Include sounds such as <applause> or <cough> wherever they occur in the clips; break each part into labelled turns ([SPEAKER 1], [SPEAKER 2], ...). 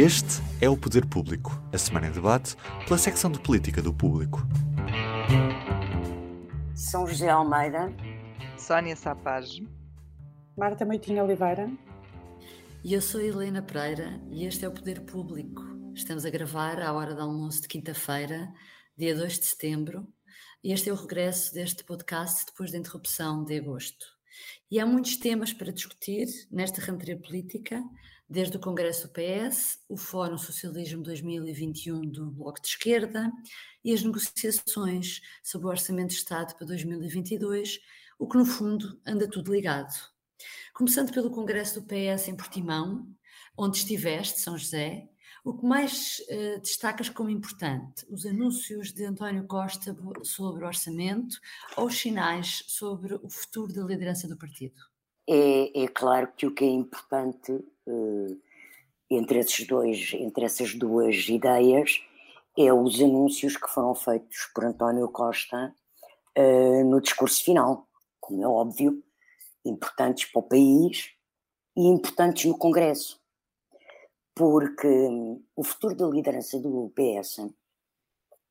[SPEAKER 1] Este é o Poder Público, a semana em debate pela secção de política do público.
[SPEAKER 2] São José Almeida,
[SPEAKER 3] Sónia Sapage,
[SPEAKER 4] Marta Moitinho Oliveira.
[SPEAKER 5] E eu sou Helena Pereira e este é o Poder Público. Estamos a gravar à hora do almoço de quinta-feira, dia 2 de setembro, e este é o regresso deste podcast depois da interrupção de agosto. E há muitos temas para discutir nesta rentrée política, desde o Congresso do PS, o Fórum Socialismo 2021 do Bloco de Esquerda e as negociações sobre o Orçamento de Estado para 2022, o que no fundo anda tudo ligado. Começando pelo Congresso do PS em Portimão, onde estiveste, São José, o que mais uh, destacas como importante? Os anúncios de António Costa sobre o orçamento ou os sinais sobre o futuro da liderança do partido?
[SPEAKER 2] É, é claro que o que é importante entre, esses dois, entre essas duas ideias é os anúncios que foram feitos por António Costa uh, no discurso final, como é óbvio, importantes para o país e importantes no Congresso porque o futuro da liderança do PS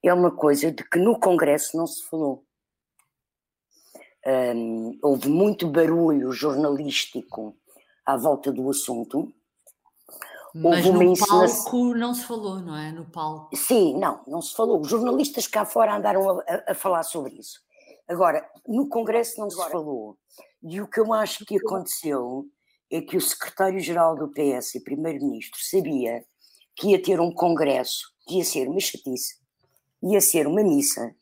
[SPEAKER 2] é uma coisa de que no Congresso não se falou. Um, houve muito barulho jornalístico à volta do assunto.
[SPEAKER 5] Mas houve no palco não se falou, não é? No palco.
[SPEAKER 2] Sim, não, não se falou. Os jornalistas cá fora andaram a, a, a falar sobre isso. Agora, no Congresso não se Agora. falou. E o que eu acho que aconteceu é que o secretário-geral do PS e primeiro-ministro sabia que ia ter um congresso, que ia ser uma chatice, ia ser uma missa,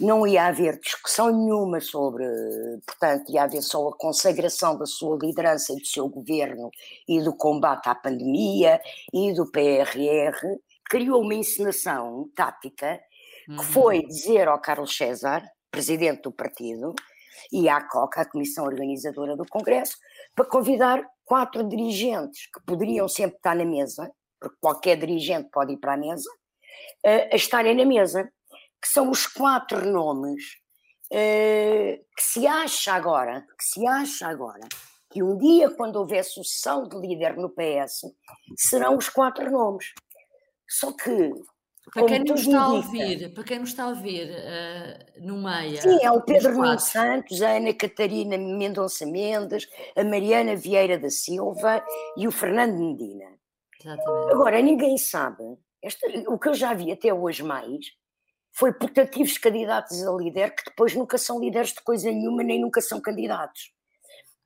[SPEAKER 2] não ia haver discussão nenhuma sobre, portanto, ia haver só a consagração da sua liderança e do seu governo e do combate à pandemia e do PRR, criou uma encenação tática que uhum. foi dizer ao Carlos César, presidente do partido, e à COCA, a Comissão Organizadora do Congresso, para convidar quatro dirigentes que poderiam sempre estar na mesa, porque qualquer dirigente pode ir para a mesa, a estarem na mesa, que são os quatro nomes que se acha agora, que se acha agora, que um dia, quando houver sucessão de líder no PS, serão os quatro nomes. Só que
[SPEAKER 5] para quem nos está a ouvir, para quem nos está a ouvir uh, no meio.
[SPEAKER 2] Sim, é o Pedro Nuno Santos, a Ana Catarina Mendonça Mendes, a Mariana Vieira da Silva e o Fernando Medina. Exatamente. Agora, ninguém sabe, esta, o que eu já vi até hoje mais foi putativos candidatos a líder que depois nunca são líderes de coisa nenhuma, nem nunca são candidatos.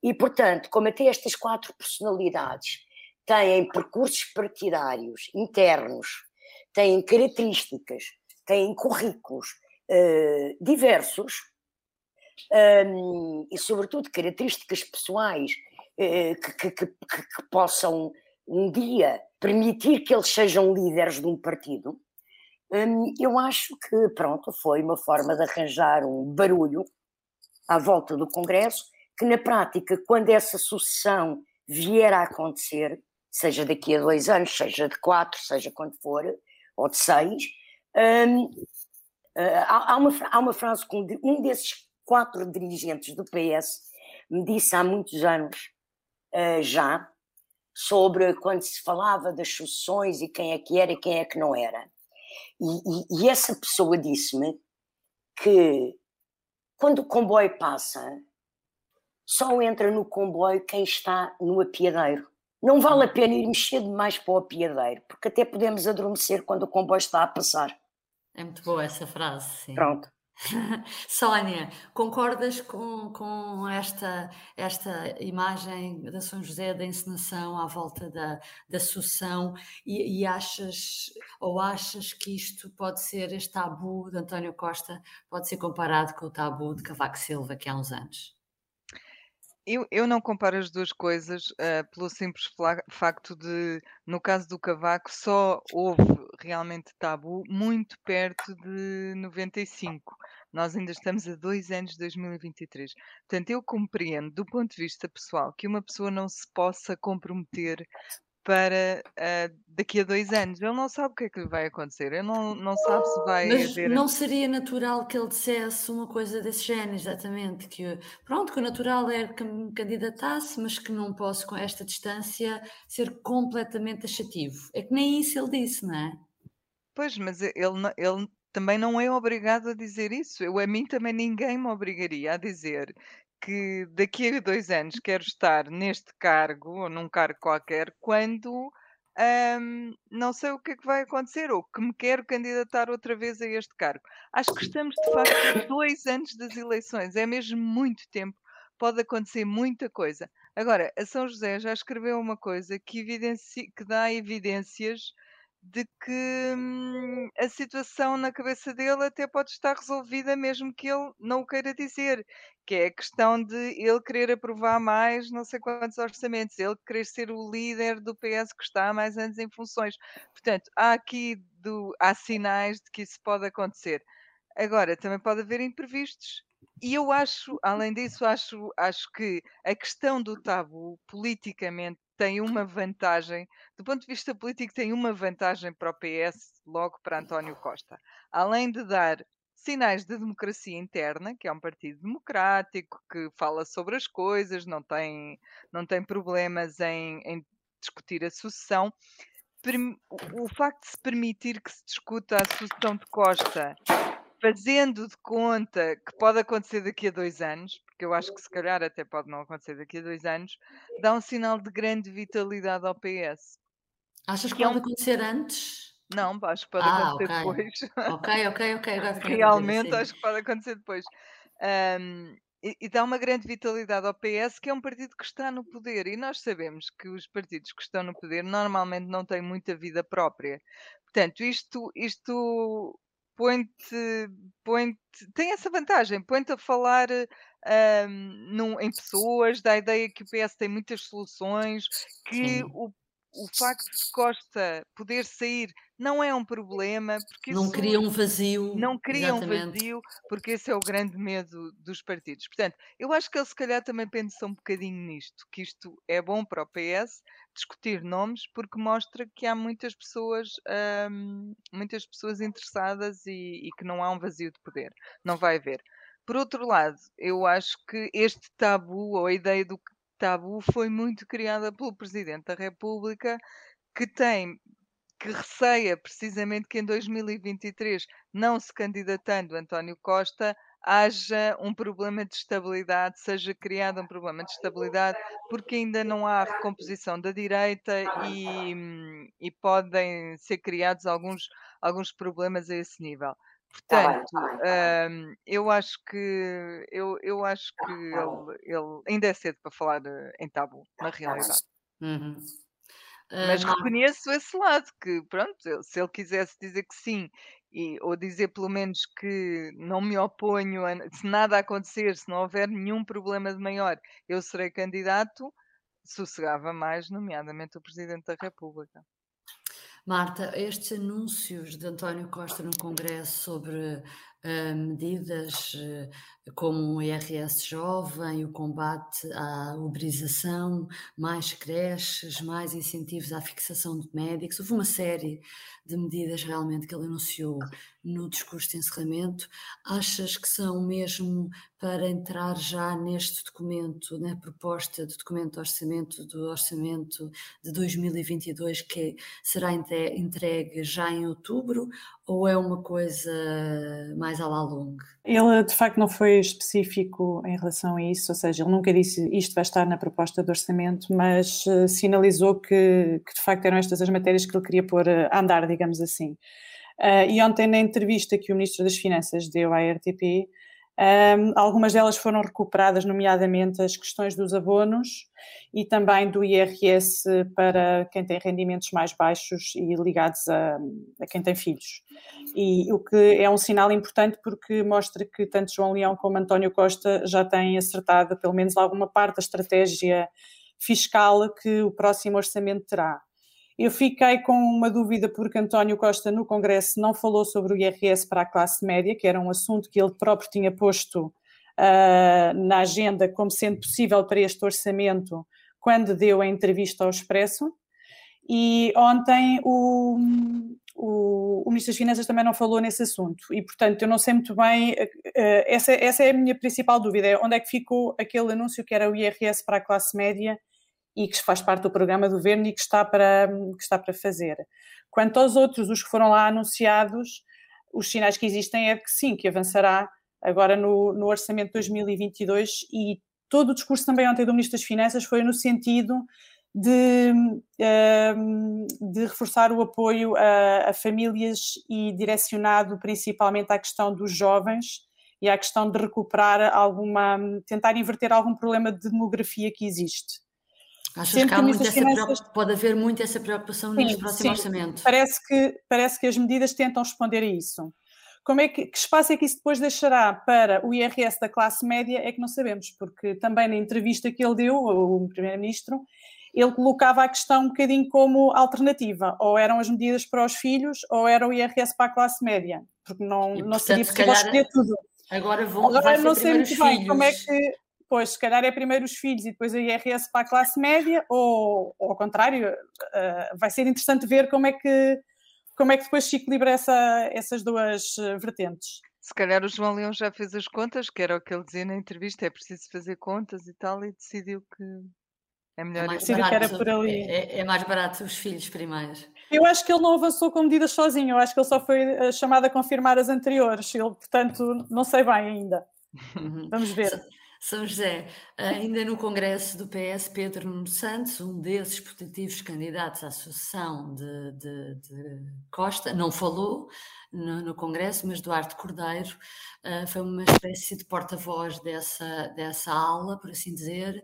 [SPEAKER 2] E, portanto, como até estas quatro personalidades têm percursos partidários internos têm características, têm currículos uh, diversos um, e, sobretudo, características pessoais uh, que, que, que, que, possam um dia permitir que eles sejam líderes de um partido. Um, eu acho que, pronto, foi uma forma de arranjar um barulho à volta do Congresso, que na prática, quando essa sucessão vier a acontecer, seja daqui a dois anos, seja de quatro, seja quando for, ou de seis, um, uh, há, há, uma, há uma frase que um desses quatro dirigentes do PS me disse há muitos anos uh, já, sobre quando se falava das sucessões e quem é que era e quem é que não era. E, e, e essa pessoa disse-me que quando o comboio passa, só entra no comboio quem está no apiadeiro. Não vale a pena ir mexer demais para o apiadeiro, porque até podemos adormecer quando o comboio está a passar.
[SPEAKER 5] É muito boa essa frase, sim.
[SPEAKER 2] Pronto. <laughs>
[SPEAKER 5] Sónia, concordas com, com esta, esta imagem da São José da encenação à volta da, da sucessão e, e, achas ou achas que isto pode ser, este tabu de António Costa, pode ser comparado com o tabu de Cavaco Silva que há uns anos?
[SPEAKER 3] Eu, eu não comparo as duas coisas uh, pelo simples facto de, no caso do Cavaco, só houve realmente tabu muito perto de 95. Nós ainda estamos a dois anos de 2023. Portanto, eu compreendo, do ponto de vista pessoal, que uma pessoa não se possa comprometer para uh, daqui a dois anos. Ele não sabe o que é que lhe vai acontecer, ele não, não sabe se vai
[SPEAKER 5] Mas
[SPEAKER 3] haver.
[SPEAKER 5] não seria natural que ele dissesse uma coisa desse género, exatamente, que pronto, que o natural era que me candidatasse, mas que não posso com esta distância ser completamente taxativo. É que nem isso ele disse, não é?
[SPEAKER 3] Pois, mas ele, ele também não é obrigado a dizer isso. Eu, a mim também ninguém me obrigaria a dizer que daqui a dois anos quero estar neste cargo, ou num cargo qualquer, quando hum, não sei o que é que vai acontecer, ou que me quero candidatar outra vez a este cargo. Acho que estamos, de facto, dois anos das eleições, é mesmo muito tempo, pode acontecer muita coisa. Agora, a São José já escreveu uma coisa que, que dá evidências de que hum, a situação na cabeça dele até pode estar resolvida mesmo que ele não o queira dizer, que é a questão de ele querer aprovar mais não sei quantos orçamentos, ele querer ser o líder do PS que está há mais anos em funções. Portanto, há aqui do, há sinais de que isso pode acontecer. Agora, também pode haver imprevistos. E eu acho, além disso, acho, acho que a questão do tabu politicamente tem uma vantagem, do ponto de vista político, tem uma vantagem para o PS, logo para António Costa. Além de dar sinais de democracia interna, que é um partido democrático, que fala sobre as coisas, não tem, não tem problemas em, em discutir a sucessão. O facto de se permitir que se discuta a sucessão de Costa fazendo de conta que pode acontecer daqui a dois anos, porque eu acho que se calhar até pode não acontecer daqui a dois anos, dá um sinal de grande vitalidade ao PS.
[SPEAKER 5] Achas que, que pode é um... acontecer antes?
[SPEAKER 3] Não, acho que pode ah, acontecer okay. depois.
[SPEAKER 5] Ok, ok, ok. <laughs>
[SPEAKER 3] Realmente acho que pode acontecer depois. Um, e, e, dá uma grande vitalidade ao PS, que é um partido que está no poder. E nós sabemos que os partidos que estão no poder normalmente não têm muita vida própria. Portanto, isto, isto põe-te, põe tem essa vantagem, põe-te a falar um, num, em pessoas, dá a ideia que o PS tem muitas soluções, que o, o facto de Costa poder sair não é um problema. Porque
[SPEAKER 5] não cria um vazio.
[SPEAKER 3] Não cria Exatamente. um vazio, porque esse é o grande medo dos partidos. Portanto, eu acho que ele se calhar também pensa um bocadinho nisto, que isto é bom para o PS discutir nomes, porque mostra que há muitas pessoas, hum, muitas pessoas interessadas e, e que não há um vazio de poder. Não vai haver. Por outro lado, eu acho que este tabu, ou a ideia do tabu, foi muito criada pelo Presidente da República, que tem que receia precisamente que em 2023, não se candidatando António Costa, haja um problema de estabilidade, seja criado um problema de estabilidade, porque ainda não há recomposição da direita e, e podem ser criados alguns, alguns problemas a esse nível. Portanto, um, eu acho que eu, eu acho que ele, ele ainda é cedo para falar em tabu, na realidade.
[SPEAKER 5] Uhum.
[SPEAKER 3] Mas uh, reconheço esse lado, que pronto, se ele quisesse dizer que sim, e, ou dizer pelo menos que não me oponho, a, se nada acontecer, se não houver nenhum problema de maior, eu serei candidato, sossegava mais, nomeadamente o Presidente da República.
[SPEAKER 5] Marta, estes anúncios de António Costa no Congresso sobre uh, medidas uh, como o IRS jovem, o combate à uberização, mais creches, mais incentivos à fixação de médicos, houve uma série de medidas realmente que ele anunciou no discurso de encerramento. Achas que são mesmo para entrar já neste documento, na proposta do documento de orçamento, do orçamento de 2022, que será entregue já em outubro, ou é uma coisa mais à la longue?
[SPEAKER 4] Ele, de facto, não foi específico em relação a isso, ou seja, ele nunca disse isto vai estar na proposta de orçamento, mas uh, sinalizou que, que, de facto, eram estas as matérias que ele queria pôr a andar, digamos assim. Uh, e ontem, na entrevista que o Ministro das Finanças deu à RTP, Um, algumas delas foram recuperadas, nomeadamente as questões dos abonos e também do IRS para quem tem rendimentos mais baixos e ligados a, a, quem tem filhos. E o que é um sinal importante porque mostra que tanto João Leão como António Costa já têm acertado pelo menos alguma parte da estratégia fiscal que o próximo orçamento terá. Eu fiquei com uma dúvida porque António Costa no Congresso não falou sobre o IRS para a classe média, que era um assunto que ele próprio tinha posto uh, na agenda como sendo possível para este orçamento quando deu a entrevista ao Expresso. E ontem o, o, o, Ministro das Finanças também não falou nesse assunto. E, portanto, eu não sei muito bem. Uh, essa, essa é a minha principal dúvida: é onde é que ficou aquele anúncio que era o IRS para a classe média e que faz parte do programa do governo e que está para, que está para fazer. Quanto aos outros, os que foram lá anunciados, os sinais que existem é que sim, que avançará agora no, no orçamento de 2022 e todo o discurso também ontem do Ministro das Finanças foi no sentido de, ehm, de reforçar o apoio a, a, famílias e direcionado principalmente à questão dos jovens e à questão de recuperar alguma, tentar inverter algum problema de demografia que existe.
[SPEAKER 5] Achas que, há muito finanças... pode haver muito essa preocupação sim, neste próximo sim. orçamento?
[SPEAKER 4] Parece que, parece que as medidas tentam responder a isso. Como é que, que, espaço é que isso depois deixará para o IRS da classe média é que não sabemos, porque também na entrevista que ele deu, o Primeiro-Ministro, ele colocava a questão um bocadinho como alternativa, ou eram as medidas para os filhos, ou era o IRS para a classe média, porque não, e, não seria possível escolher tudo.
[SPEAKER 5] Agora, vão,
[SPEAKER 4] agora não sei muito bem como é que pois se calhar é primeiro os filhos e depois a IRS para a classe média, ou, ou ao contrário, uh, vai ser interessante ver como é que, como é que depois se equilibra essa, essas duas eh, vertentes.
[SPEAKER 3] Se calhar o João Leão já fez as contas, que era o que ele dizia na entrevista, é preciso fazer contas e tal, e decidiu que é melhor é
[SPEAKER 5] mais barato, que era por ali. É, é, mais barato os filhos primeiros.
[SPEAKER 4] Eu acho que ele não avançou com medidas sozinho, eu acho que ele só foi eh, chamado a confirmar as anteriores, ele, portanto, não sei bem ainda. <laughs> Vamos ver.
[SPEAKER 5] São José, ainda no Congresso do PS, Pedro Nuno Santos, um desses putativos candidatos à sucessão de, de, de Costa, não falou, no, no Congresso, mas Duarte Cordeiro uh, foi uma espécie de porta-voz dessa, dessa ala, por assim dizer,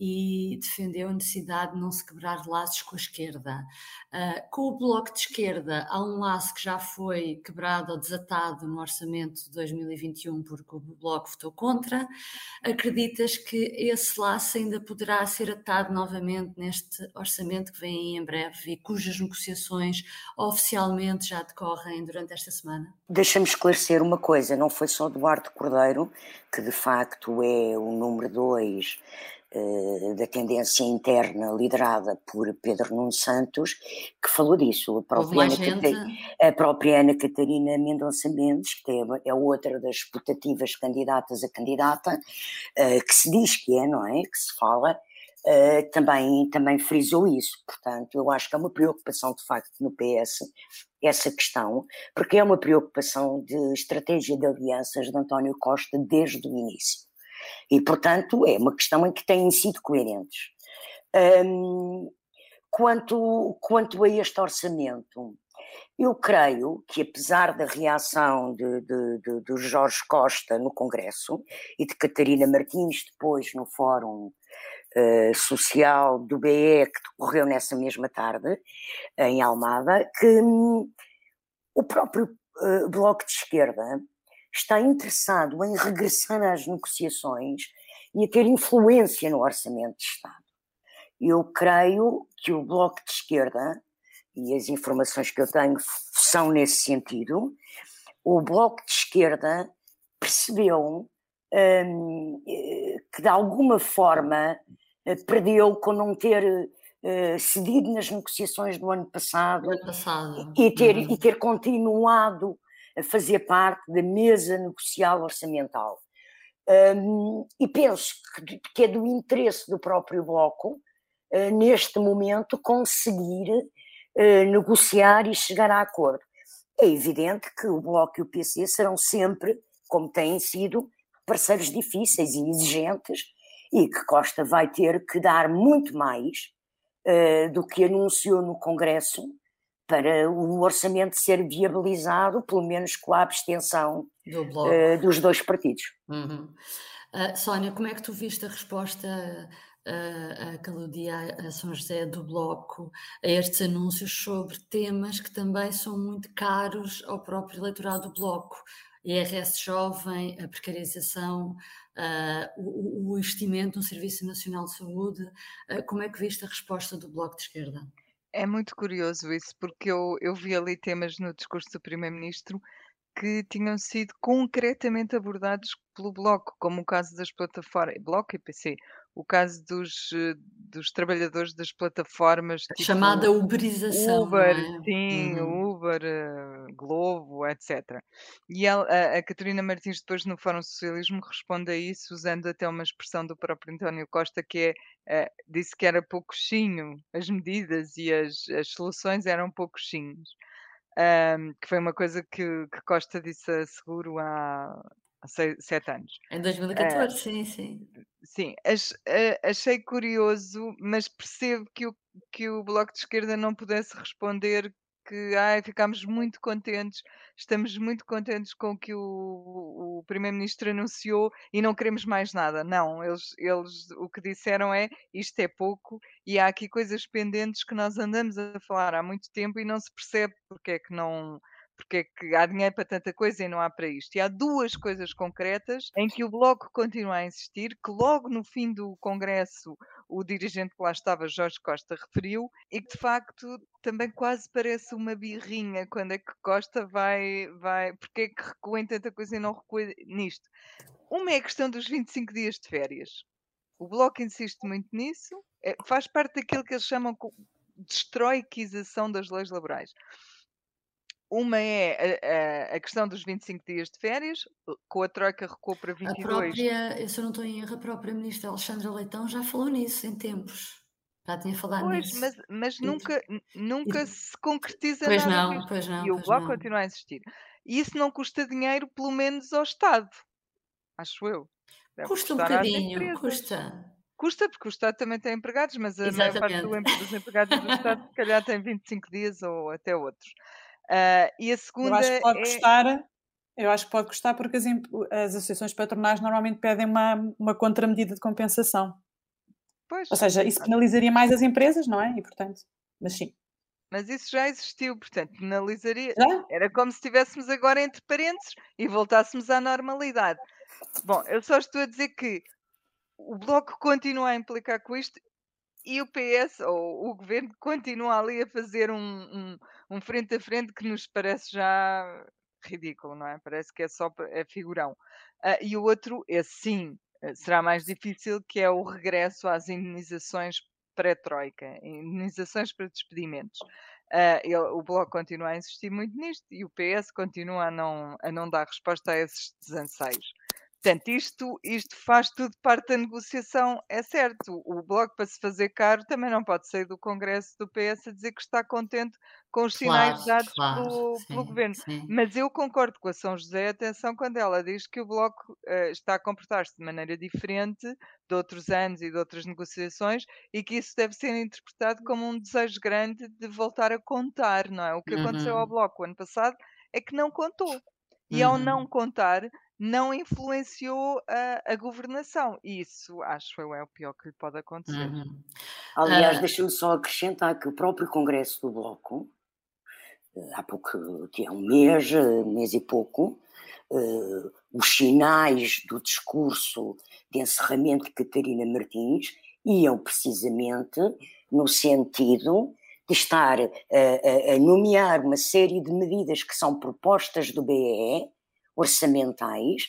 [SPEAKER 5] e defendeu a necessidade de não se quebrar laços com a esquerda. Uh, com o Bloco de Esquerda, há um laço que já foi quebrado ou desatado no orçamento de 2021 porque o Bloco votou contra. Acreditas que esse laço ainda poderá ser atado novamente neste orçamento que vem em breve e cujas negociações oficialmente já decorrem durante esta esta semana?
[SPEAKER 2] Deixa-me esclarecer uma coisa: não foi só Duarte Cordeiro, que de facto é o número dois uh, da tendência interna liderada por Pedro Nuno Santos, que falou disso. A própria, Ana, Catarina, a própria Ana Catarina Mendonça Mendes, que é, é outra das putativas candidatas a candidata, uh, que se diz que é, não é? Que se fala. Uh, também, também frisou isso. Portanto, eu acho que é uma preocupação de facto no PS essa questão, porque é uma preocupação de estratégia de alianças de António Costa desde o início. E, portanto, é uma questão em que têm sido coerentes. Um, quanto, quanto a este orçamento, eu creio que, apesar da reação de, de, de, de Jorge Costa no Congresso e de Catarina Martins depois no Fórum uh, Social do BE, que decorreu nessa mesma tarde, em Almada, que um, o próprio uh, Bloco de Esquerda está interessado em regressar às negociações e a ter influência no orçamento de Estado. Eu creio que o Bloco de Esquerda, e as informações que eu tenho são nesse sentido, o Bloco de Esquerda percebeu um, eh, que de alguma forma eh, perdeu com não ter uh, cedido nas negociações do ano passado,
[SPEAKER 5] ano passado.
[SPEAKER 2] E, ter, uhum. e ter continuado a fazer parte da mesa negocial orçamental. Um, e penso que, que, é do interesse do próprio Bloco, uh, neste momento, conseguir uh, negociar e chegar a acordo. É evidente que o Bloco e o PC serão sempre, como têm sido, parceiros difíceis e exigentes, e que Costa vai ter que dar muito mais uh, do que anunciou no Congresso para o orçamento ser viabilizado, pelo menos com a abstenção Do uh, dos dois partidos.
[SPEAKER 5] Uhum. Uh, Sónia, como é que tu viste a resposta uh, aquele dia a São José do Bloco a estes anúncios sobre temas que também são muito caros ao próprio eleitorado do Bloco? IRS jovem, a precarização, uh, o, o, investimento no Serviço Nacional de Saúde. Uh, como é que viste a resposta do Bloco de Esquerda?
[SPEAKER 3] É muito curioso isso, porque eu, eu vi ali temas no discurso do Primeiro-Ministro que tinham sido concretamente abordados pelo Bloco, como o caso das plataformas, Bloco e PC, o caso dos, dos trabalhadores das plataformas.
[SPEAKER 5] Tipo Chamada uberização.
[SPEAKER 3] Uber,
[SPEAKER 5] é?
[SPEAKER 3] sim, uhum. Uber, uh, Globo, etc. E ela, a, a Catarina Martins, depois no Fórum Socialismo, responde a isso usando até uma expressão do próprio António Costa, que é, uh, disse que era pouquinho, as medidas e as, as soluções eram pouquinhos. Um, que foi uma coisa que, que Costa disse a Seguro há, há seis, sete anos.
[SPEAKER 5] Em 2014, uh, sim, sim.
[SPEAKER 3] Sim, ach, uh, achei curioso, mas percebo que o, que o Bloco de Esquerda não pudesse responder que ai, ficámos muito contentes, estamos muito contentes com o que o, o Primeiro-Ministro anunciou e não queremos mais nada. Não, eles, eles o que disseram é isto é pouco e há aqui coisas pendentes que nós andamos a falar há muito tempo e não se percebe porque é que não porque é que há dinheiro para tanta coisa e não há para isto. E há duas coisas concretas em que o Bloco continua a insistir, que logo no fim do Congresso o dirigente que lá estava, Jorge Costa, referiu, e que de facto também quase parece uma birrinha quando é que Costa vai, vai porque é que recua em tanta coisa e não recua nisto. Uma é a questão dos 25 dias de férias. O Bloco insiste muito nisso, é, faz parte daquilo que eles chamam de destroiquização das leis laborais. Uma é a, a, a, questão dos 25 dias de férias, com a Troika recuou para 22.
[SPEAKER 5] A própria, se eu não estou em erro, a própria Ministra Alexandra Leitão já falou nisso em tempos. Já tinha falado
[SPEAKER 3] pois,
[SPEAKER 5] nisso.
[SPEAKER 3] Mas, mas nunca, nunca
[SPEAKER 5] e,
[SPEAKER 3] se concretiza
[SPEAKER 5] pois
[SPEAKER 3] nada.
[SPEAKER 5] Não, pois não,
[SPEAKER 3] e o
[SPEAKER 5] Bloco
[SPEAKER 3] continua a insistir. E isso não custa dinheiro, pelo menos ao Estado. Acho eu.
[SPEAKER 5] Deve custa um bocadinho, custa.
[SPEAKER 3] Custa, porque o Estado também tem empregados, mas a Exatamente. maior parte do, dos empregados do Estado, se calhar, tem 25 dias ou até outros. Uh, e a segunda.
[SPEAKER 4] Eu acho que pode é... custar. Eu acho que pode custar porque as, as associações patronais normalmente pedem uma, uma contramedida de compensação. Pois. Ou seja, isso penalizaria mais as empresas, não é? E portanto, mas sim.
[SPEAKER 3] Mas isso já existiu, portanto, penalizaria. Já? Era como se estivéssemos agora entre parênteses e voltássemos à normalidade. Bom, eu só estou a dizer que o Bloco continua a implicar com isto e o PS ou o governo continua ali a fazer um, um, um frente a frente que nos parece já ridículo, não é? Parece que é só é figurão. Uh, e o outro é sim, eh, será mais difícil, que é o regresso às indenizações pré-troika, indenizações para despedimentos. Uh, ele, o Bloco continua a insistir muito nisto e o PS continua a não, a não dar resposta a esses desanseios. Portanto, isto, isto faz tudo parte da negociação, é certo. O Bloco, para se fazer caro, também não pode sair do Congresso do PS a dizer que está contente com os sinais claro, dados claro, pelo, sim, pelo, Governo. Sim. Mas eu concordo com a São José, atenção, quando ela diz que o Bloco uh, está a comportar-se de maneira diferente de outros anos e de outras negociações e que isso deve ser interpretado como um desejo grande de voltar a contar, não é? O que aconteceu ao uhum. Bloco ano passado é que não contou. E ao não uhum. contar, não influenciou a, a governação. E isso acho eu é o pior que lhe pode acontecer. Uhum.
[SPEAKER 2] Aliás, uh... deixa-me só acrescentar que o próprio Congresso do Bloco, eh, há pouco, que é um mês, eh, mês e pouco, uh, os sinais do discurso de encerramento de Catarina Martins iam precisamente no sentido de estar a, a, a nomear uma série de medidas que são propostas do BE orçamentais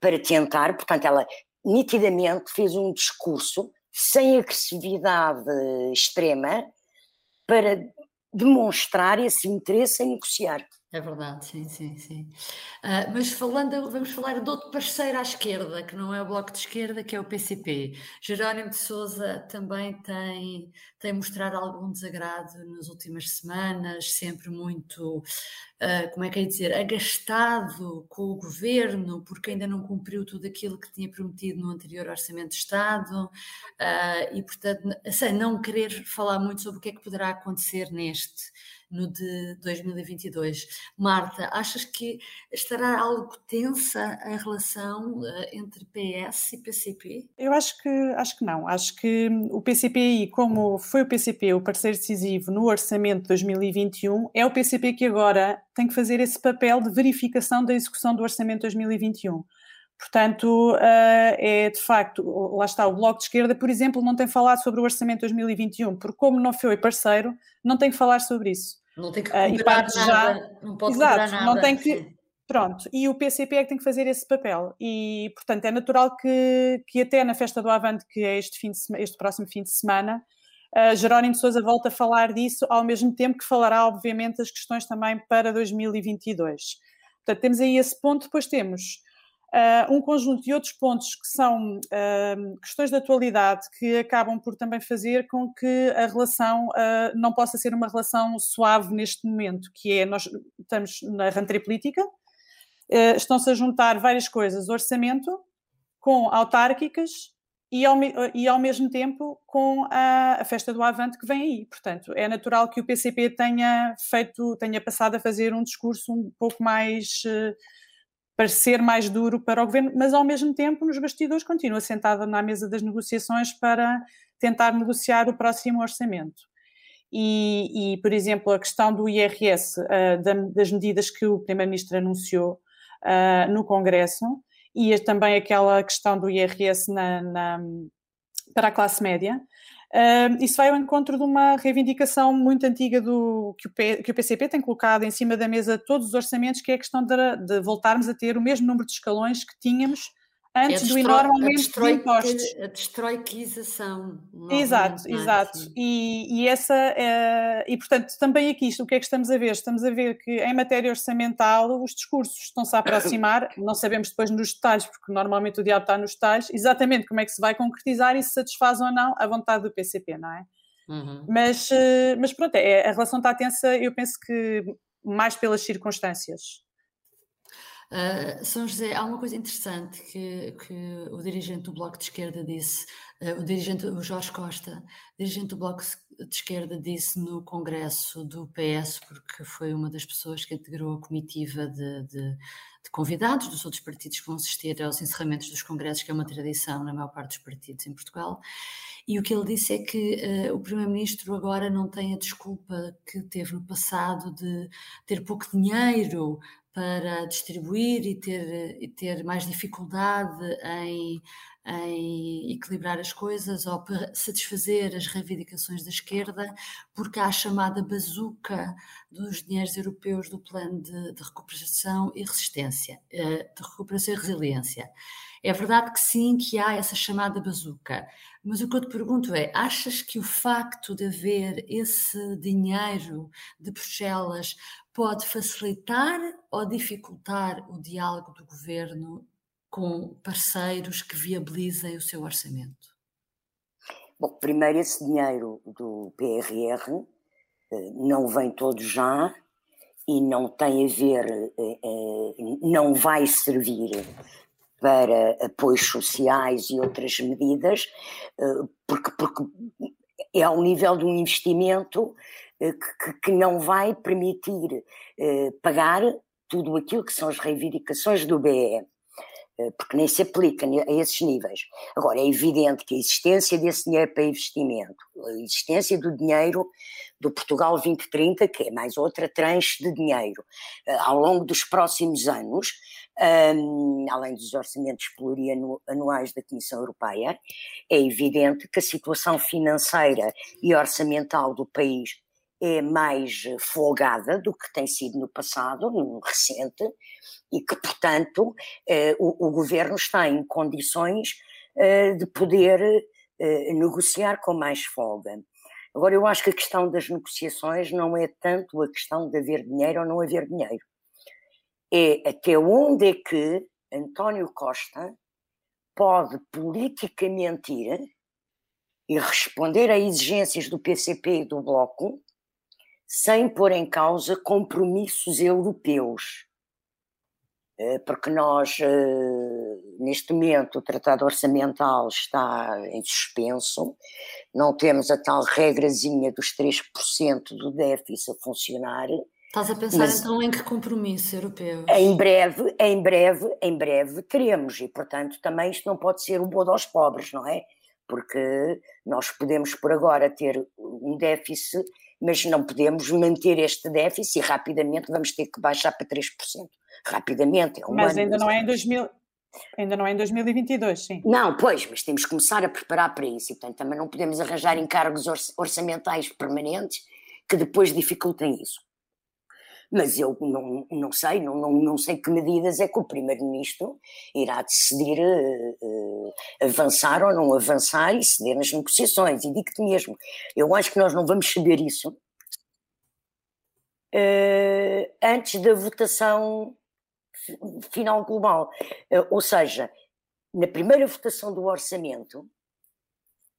[SPEAKER 2] para tentar, portanto, ela nitidamente fez um discurso sem agressividade extrema para demonstrar esse interesse em negociar.
[SPEAKER 5] É verdade, sim, sim, sim. Uh, mas falando, vamos falar de outro parceiro à esquerda, que não é o Bloco de Esquerda, que é o PCP. Jerónimo de Souza também tem, tem mostrado algum desagrado nas últimas semanas, sempre muito, uh, como é que é dizer, agastado com o governo, porque ainda não cumpriu tudo aquilo que tinha prometido no anterior Orçamento de Estado, uh, e portanto, sei, não querer falar muito sobre o que é que poderá acontecer neste no de 2022. Marta, achas que estará algo tensa a relação uh, entre PS e PCP?
[SPEAKER 4] Eu acho que, acho que não. Acho que o PCPI, como foi o PCP o parceiro decisivo no orçamento de 2021, é o PCP que agora tem que fazer esse papel de verificação da execução do orçamento de 2021. Portanto, eh, é de facto, lá está, o Bloco de Esquerda, por exemplo, não tem falado sobre o Orçamento de 2021, porque como não foi parceiro, não tem que falar sobre isso.
[SPEAKER 5] Não tem que cobrar uh, nada, já... não pode Exato, nada.
[SPEAKER 4] Não tem que... Pronto, e o PCP é que tem que fazer esse papel. E, portanto, é natural que, que até na festa do Avante, que é este, fim de, este próximo fim de semana, uh, Jerónimo de Sousa volta a falar disso, ao mesmo tempo que falará, obviamente, as questões também para 2022. Portanto, temos aí esse ponto, depois temos um conjunto de outros pontos que são uh, questões de atualidade que acabam por também fazer com que a relação uh, não possa ser uma relação suave neste momento, que é nós estamos na rentrée política, estão-se a juntar várias coisas, orçamento com autárquicas e ao, e ao mesmo tempo com a, a, festa do Avante que vem aí. Portanto, é natural que o PCP tenha feito, tenha passado a fazer um discurso um pouco mais parecer mais duro para o governo, mas ao mesmo tempo nos bastidores continua sentada na mesa das negociações para tentar negociar o próximo orçamento. E, e por exemplo, a questão do IRS, uh, da, das medidas que o Primeiro-Ministro anunciou uh, no Congresso, e também aquela questão do IRS na, na, para a classe média, Uh, isso vai ao encontro de uma reivindicação muito antiga do, que, o P, que o PCP tem colocado em cima da mesa todos os orçamentos, que é a questão de, de voltarmos a ter o mesmo número de escalões que tínhamos antes do enorme aumento de impostos.
[SPEAKER 5] A destroiquização.
[SPEAKER 4] Exato, exato. E, e, essa, é, e portanto, também aqui, o que é que estamos a ver? Estamos a ver que em matéria orçamental os discursos estão-se a aproximar, <coughs> não sabemos depois nos detalhes, porque normalmente o diabo está nos detalhes, exatamente como é que se vai concretizar e se satisfaz ou não a vontade do PCP, não é? Uhum. Mas, eh, mas pronto, é, a relação está tensa, eu penso que mais pelas circunstâncias.
[SPEAKER 5] Uh, São José, há uma coisa interessante que, que o dirigente do Bloco de Esquerda disse, uh, o dirigente, o Jorge Costa, dirigente do Bloco de Esquerda, disse no congresso do PS, porque foi uma das pessoas que integrou a comitiva de, de, de convidados dos outros partidos que vão assistir aos encerramentos dos congressos, que é uma tradição na maior parte dos partidos em Portugal. E o que ele disse é que uh, o Primeiro-Ministro agora não tem a desculpa que teve no passado de ter pouco dinheiro para distribuir e ter, e ter mais dificuldade em, em equilibrar as coisas ou para satisfazer as reivindicações da esquerda, porque há a chamada bazuca dos dinheiros europeus do plano de, de recuperação e resistência, eh, de recuperação e resiliência. É verdade que sim, que há essa chamada bazuca, mas o que eu te pergunto é: achas que o facto de haver esse dinheiro de Bruxelas pode facilitar ou dificultar o diálogo do governo com parceiros que viabilizem o seu orçamento?
[SPEAKER 2] Bom, primeiro, esse dinheiro do PRR eh, não vem todo já e não tem a ver, eh, eh, não vai servir para apoios sociais e outras medidas, porque, porque é ao nível de um investimento que, que não vai permitir eh, pagar tudo aquilo que são as reivindicações do BE, eh, porque nem se aplica a esses níveis. Agora, é evidente que a existência desse dinheiro para investimento, a existência do dinheiro do Portugal 2030, que é mais outra tranche de dinheiro, ao longo dos próximos anos, além dos orçamentos plurianuais da Comissão Europeia, é evidente que a situação financeira e orçamental do país é mais folgada do que tem sido no passado, no recente, e que, portanto, eh, o, o, governo está em condições eh, de poder eh, negociar com mais folga. Agora, eu acho que a questão das negociações não é tanto a questão de haver dinheiro ou não haver dinheiro. É até onde é que António Costa pode politicamente ir e responder a exigências do PCP e do Bloco sem pôr em causa compromissos europeus. eh, porque nós, eh, neste momento, o Tratado Orçamental está em suspenso, não temos a tal regrazinha dos 3% do déficit a funcionar.
[SPEAKER 5] Estás a pensar então em que compromisso europeu?
[SPEAKER 2] Em breve, em breve, em breve teremos, e portanto também isto não pode ser o bodo aos pobres, não é? Porque nós podemos por agora ter um déficit, mas não podemos manter este déficit e rapidamente vamos ter que baixar para 3% rapidamente. É um
[SPEAKER 4] mas ainda não é em 2000, Ainda não é em 2022, sim.
[SPEAKER 2] Não, pois, mas temos que começar a preparar para isso e, portanto, também não podemos arranjar encargos orçamentais permanentes que depois dificultem isso. Mas eu não, não sei, não, não, não sei que medidas é que o Primeiro-Ministro irá decidir uh, avançar ou não avançar e ceder nas negociações. E digo-te mesmo, eu acho que nós não vamos saber isso uh, antes da votação final global. Eh, ou seja, na primeira votação do orçamento,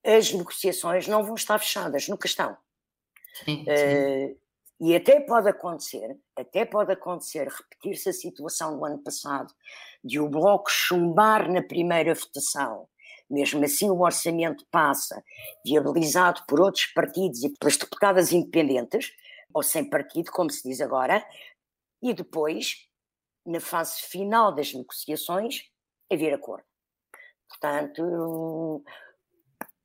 [SPEAKER 2] as negociações não vão estar fechadas, nunca estão. Sim, sim. Uh, e até pode acontecer, até pode acontecer, repetir-se a situação do ano passado, de o Bloco chumbar na primeira votação, mesmo assim o orçamento passa, viabilizado por outros partidos e pelas deputadas independentes, ou sem partido, como se diz agora, e depois na fase final das negociações, haver acordo. Portanto,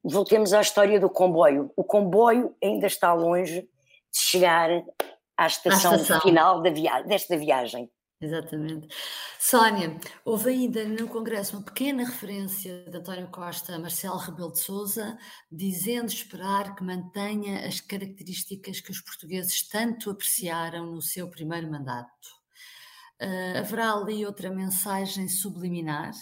[SPEAKER 2] voltemos à história do comboio. O comboio ainda está longe chegar à estação, estação. final via desta viagem.
[SPEAKER 5] Exatamente. Sónia, houve ainda no Congresso uma pequena referência de António Costa a Marcelo Rebelo de Sousa, dizendo esperar que mantenha as características que os portugueses tanto apreciaram no seu primeiro mandato. Uh, haverá ali outra mensagem subliminar?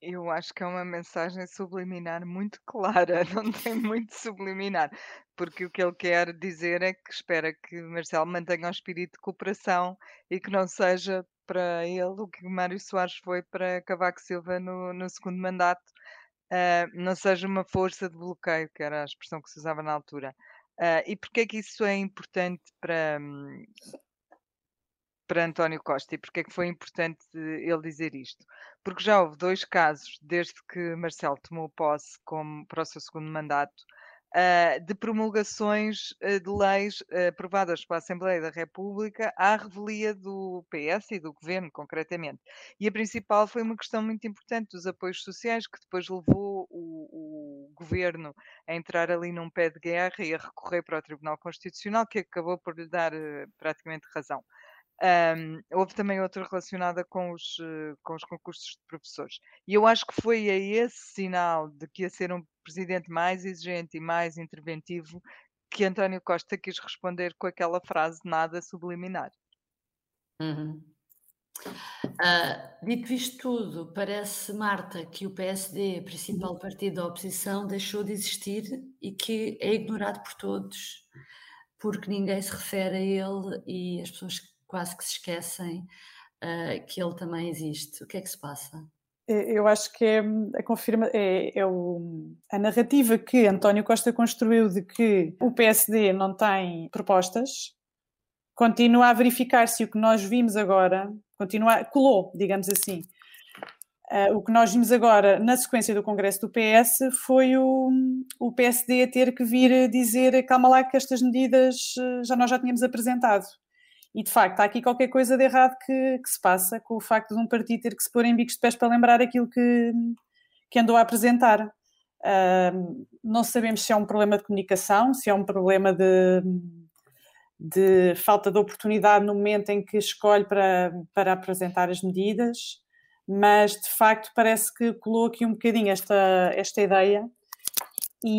[SPEAKER 3] Eu acho que é uma mensagem subliminar muito clara, <laughs> não tem muito subliminar, porque o que ele quer dizer é que espera que Marcelo mantenha o espírito de cooperação e que não seja para ele o que Mário Soares foi para Cavaco Silva no, no segundo mandato, uh, não seja uma força de bloqueio, que era a expressão que se usava na altura. Uh, e porquê é que isso é importante para, hum, para António Costa e porque é que foi importante ele dizer isto? Porque já houve dois casos, desde que Marcelo tomou posse como, para o seu segundo mandato, uh, de promulgações uh, de leis uh, aprovadas pela Assembleia da República à revelia do PS e do Governo, concretamente. E a principal foi uma questão muito importante dos apoios sociais, que depois levou o, o Governo a entrar ali num pé de guerra e a recorrer para o Tribunal Constitucional, que acabou por lhe dar praticamente razão. Um, houve também outra relacionada com os, eh, com os concursos de professores. E eu acho que foi a esse sinal de que ia ser um presidente mais exigente e mais interventivo que António Costa quis responder com aquela frase nada subliminar.
[SPEAKER 5] Uhum. Uh, dito isto tudo, parece, Marta, que o PSD, principal uhum. partido da oposição, deixou de existir e que é ignorado por todos, porque ninguém se refere a ele e as pessoas quase que se esquecem uh, que ele também existe. O que é que se passa?
[SPEAKER 4] Eu acho que é a, confirma, é, é o, a narrativa que António Costa construiu de que o PSD não tem propostas, continua a verificar-se o que nós vimos agora, continua, colou, digamos assim. Uh, o que nós vimos agora na sequência do Congresso do PS foi o, o PSD a ter que vir dizer calma lá que estas medidas eh, já nós já tínhamos apresentado. E de facto, há aqui qualquer coisa de errado que, que, se passa com o facto de um partido ter que se pôr em bicos de pés para lembrar aquilo que, que andou a apresentar. Uh, não sabemos se é um problema de comunicação, se é um problema de, de falta de oportunidade no momento em que escolhe para, para apresentar as medidas, mas de facto parece que colou aqui um bocadinho esta, esta ideia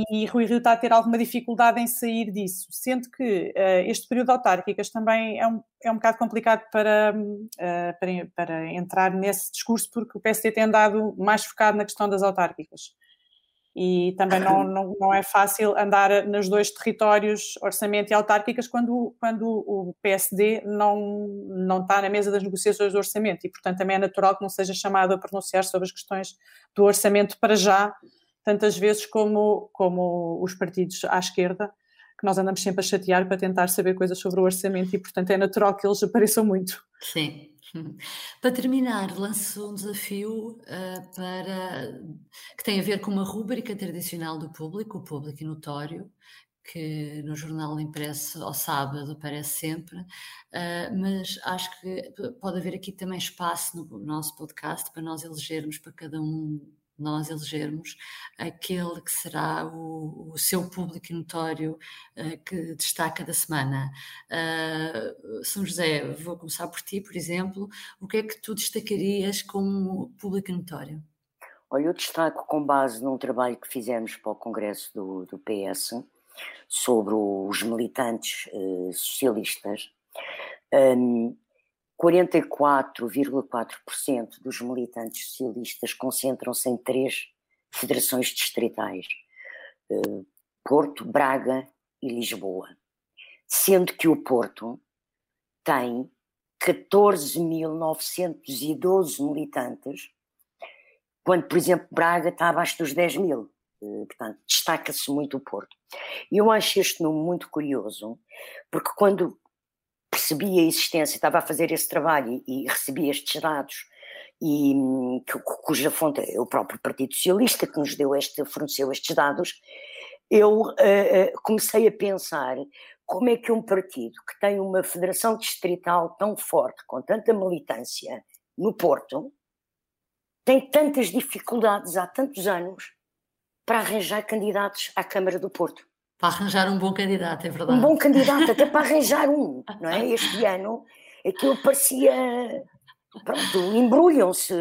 [SPEAKER 4] e Rui Rio está a ter alguma dificuldade em sair disso, sendo que uh, este período de autárquicas também é um, é um bocado complicado para, uh, para, para, entrar nesse discurso, porque o PSD tem andado mais focado na questão das autárquicas. E também não, não, não é fácil andar nos dois territórios, orçamento e autárquicas, quando, quando o PSD não, não está na mesa das negociações do orçamento. E, portanto, também é natural que não seja chamado a pronunciar sobre as questões do orçamento para já, tantas vezes como, como os partidos à esquerda, que nós andamos sempre a chatear para tentar saber coisas sobre o orçamento e, portanto, é natural que eles apareçam muito.
[SPEAKER 5] Sim. <laughs> Para terminar, lanço um desafio uh, para que tem a ver com uma rúbrica tradicional do público, o público notório, que no jornal impresso ao sábado aparece sempre, uh, mas acho que pode haver aqui também espaço no nosso podcast para nós elegermos para cada um nós elegermos aquele que será o, o seu público notório uh, que destaca da semana. Uh, São José, vou começar por ti, por exemplo. O que é que tu destacarias como público notório?
[SPEAKER 2] Olha, eu destaco com base num trabalho que fizemos para o Congresso do, do PS sobre os militantes uh, socialistas. Um, 44,4% dos militantes socialistas concentram-se em três federações distritais: uh, Porto, Braga e Lisboa. Sendo que o Porto tem 14.912 militantes, quando, por exemplo, Braga está abaixo dos 10 mil. Uh, portanto, destaca-se muito o Porto. Eu acho este número muito curioso, porque quando percebi a existência, estava a fazer esse trabalho e, e recebi estes dados e que, cuja fonte é o próprio Partido Socialista que nos deu este, forneceu estes dados, eu uh, uh, comecei a pensar como é que um partido que tem uma federação distrital tão forte, com tanta militância no Porto, tem tantas dificuldades há tantos anos para arranjar candidatos à Câmara do Porto.
[SPEAKER 5] Para arranjar um bom candidato, é verdade.
[SPEAKER 2] Um bom candidato, até para arranjar um, não é? Este ano aquilo parecia. Pronto, embrulham-se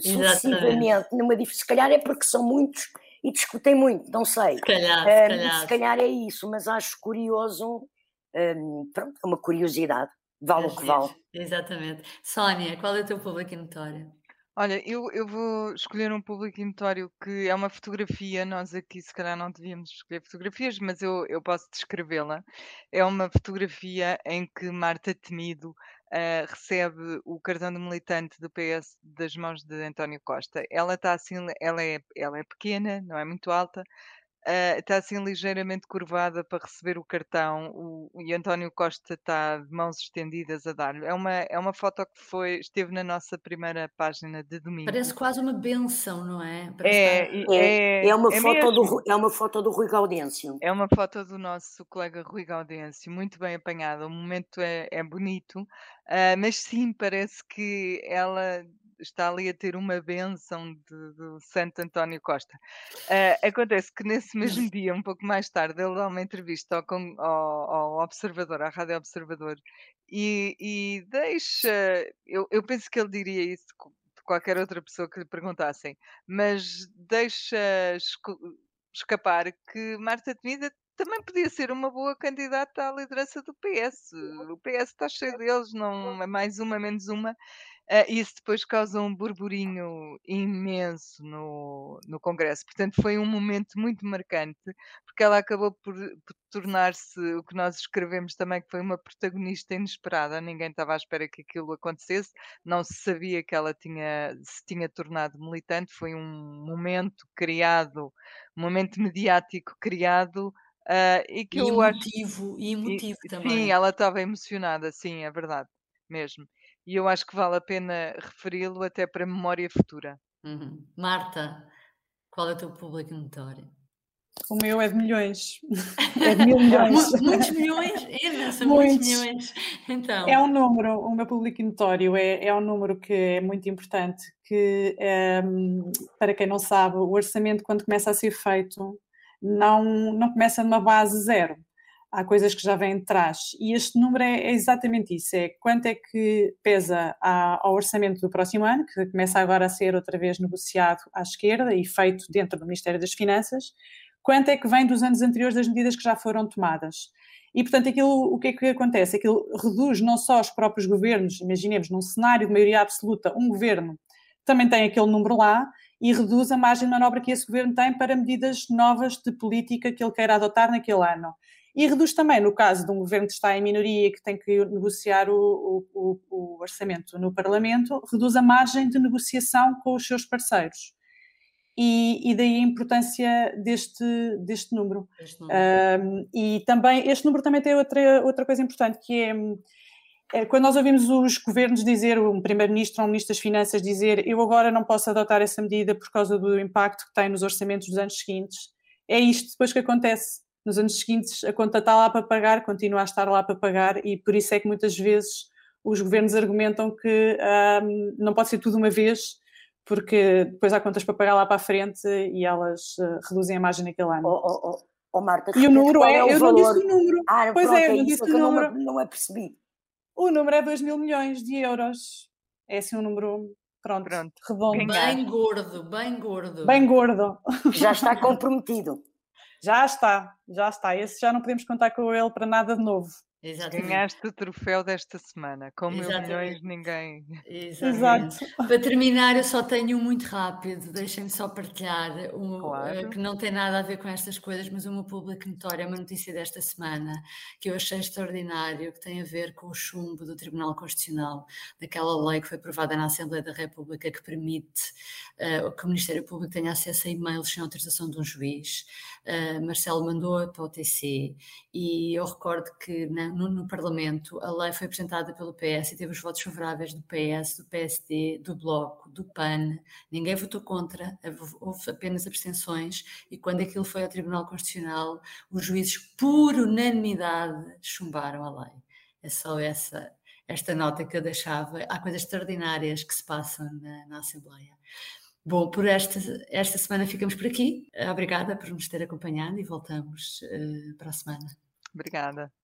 [SPEAKER 2] sucessivamente numa Se calhar é porque são muitos e discutem muito, não sei.
[SPEAKER 5] Se calhar, se calhar.
[SPEAKER 2] se calhar é isso, mas acho curioso. Um, pronto, é uma curiosidade, vale o que vale.
[SPEAKER 5] Exatamente. Sónia, qual é o teu público notório?
[SPEAKER 3] Olha, eu, eu vou escolher um público notório que é uma fotografia. Nós aqui, se calhar, não devíamos escolher fotografias, mas eu, eu posso descrevê-la. É uma fotografia em que Marta Temido uh, recebe o cartão de militante do PS das mãos de António Costa. Ela está assim, ela é, ela é pequena, não é muito alta, Uh, está assim ligeiramente curvada para receber o cartão. O, e António Costa está de mãos estendidas a dar-lhe. É uma, é uma foto que foi, esteve na nossa primeira página de domingo.
[SPEAKER 5] Parece quase uma benção, não é?
[SPEAKER 2] É, estar... é, é, uma é foto do, é uma foto do Rui Gaudêncio.
[SPEAKER 3] É uma foto do nosso colega Rui Gaudêncio, muito bem apanhada. O momento é, é bonito, uh, mas sim, parece que ela está ali a ter uma benção de, Santo António Costa. Uh, acontece que nesse <laughs> mesmo dia, um pouco mais tarde, ele dá uma entrevista ao, ao, ao Observador, à Rádio Observador, e, e deixa. Eu, eu penso que ele diria isso de qualquer outra pessoa que lhe perguntassem, mas deixa escapar que Marta Temida também podia ser uma boa candidata à liderança do PS. O PS está cheio deles, não é mais uma, menos uma. Uh, isso depois causa um burburinho imenso no, no Congresso. Portanto, foi um momento muito marcante, porque ela acabou por, por tornar-se o que nós escrevemos também, que foi uma protagonista inesperada. Ninguém estava à espera que aquilo acontecesse, não se sabia que ela tinha, se tinha tornado militante. Foi um momento criado, um momento mediático criado. Uh, e que
[SPEAKER 5] e eu emotivo, acho... e emotivo e, também.
[SPEAKER 3] Sim, ela estava emocionada, sim, é verdade, mesmo e eu acho que vale a pena referi-lo até para memória futura.
[SPEAKER 5] Uhum. Marta, qual é o teu público notório?
[SPEAKER 4] O meu é de milhões. <laughs> É de mil milhões.
[SPEAKER 5] muitos milhões? Imensa, muitos. muitos milhões. <laughs> Então.
[SPEAKER 4] É um número, o meu público notório é, é um número que é muito importante, que é, para quem não sabe, o orçamento quando começa a ser feito não, não começa numa base zero há coisas que já vêm de trás. E este número é, é exatamente isso: é quanto é que pesa ao orçamento do próximo ano, que começa agora a ser outra vez negociado à esquerda e feito dentro do Ministério das Finanças, quanto é que vem dos anos anteriores das medidas que já foram tomadas. E, portanto, aquilo, o que é que acontece? Aquilo reduz não só os próprios governos, imaginemos, num cenário de maioria absoluta, um governo também tem aquele número lá, e reduz a margem de manobra que esse governo tem para medidas novas de política que ele queira adotar naquele ano e reduz também, no caso de um governo que está em minoria e que tem que negociar o, o, o, orçamento no Parlamento, reduz a margem de negociação com os seus parceiros. E, e daí a importância deste, deste número. Este número. Um, e também, este número também tem outra, outra coisa importante, que é é, quando nós ouvimos os governos dizer, um primeiro-ministro ou um ministro das Finanças dizer eu agora não posso adotar essa medida por causa do impacto que tem nos orçamentos dos anos seguintes, é isto depois que acontece. Nos anos seguintes a conta está lá para pagar, continua a estar lá para pagar e por isso é que muitas vezes os governos argumentam que um, não pode ser tudo uma vez, porque depois há contas para pagar lá para a frente e elas uh, reduzem a margem naquele ano.
[SPEAKER 2] Oh, oh, oh, oh Marta,
[SPEAKER 4] e o número é,
[SPEAKER 2] é o
[SPEAKER 4] eu
[SPEAKER 2] valor?
[SPEAKER 4] não disse o número.
[SPEAKER 2] Ah,
[SPEAKER 4] pois
[SPEAKER 2] pronto,
[SPEAKER 4] é, eu
[SPEAKER 2] é
[SPEAKER 4] não
[SPEAKER 2] isso
[SPEAKER 4] disse
[SPEAKER 2] que
[SPEAKER 4] o número.
[SPEAKER 2] não, não é percebido.
[SPEAKER 4] O número é 2 mil milhões de euros. É assim um número, pronto,
[SPEAKER 3] Pronto.
[SPEAKER 4] redondo.
[SPEAKER 5] Bem gordo, bem gordo.
[SPEAKER 4] Bem gordo.
[SPEAKER 2] Já está <laughs> comprometido.
[SPEAKER 4] Já está, já está. Esse já não podemos contar com ele para nada de novo.
[SPEAKER 5] Exatamente.
[SPEAKER 3] Ganhaste o troféu desta semana. Com mil milhões, ninguém.
[SPEAKER 5] Exatamente.
[SPEAKER 4] Exato.
[SPEAKER 5] Para terminar, eu só tenho um muito rápido, deixem-me só partilhar, um,
[SPEAKER 3] Claro.
[SPEAKER 5] eh, que não tem nada a ver com estas coisas, mas uma público notória, é uma notícia desta semana, que eu achei extraordinário, que tem a ver com o chumbo do Tribunal Constitucional, daquela lei que foi aprovada na Assembleia da República que permite eh, que o Ministério Público tenha acesso a e-mails sem autorização de um juiz. Eh, Marcelo mandou para o TC e eu recordo que na- no, no Parlamento a lei foi apresentada pelo PS e teve os votos favoráveis do PS, do PSD, do Bloco, do PAN, ninguém votou contra, houve- apenas abstenções e quando aquilo foi ao Tribunal Constitucional, os juízes, por unanimidade, chumbaram a lei. É só essa, esta nota que eu deixava. Há coisas extraordinárias que se passam na, na Assembleia. Bom, por esta, esta semana ficamos por aqui. Obrigada por nos ter acompanhado e voltamos eh, para a semana.
[SPEAKER 3] Obrigada.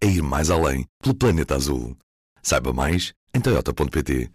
[SPEAKER 6] é ir mais além pelo planeta azul. Saiba mais em toyota.pt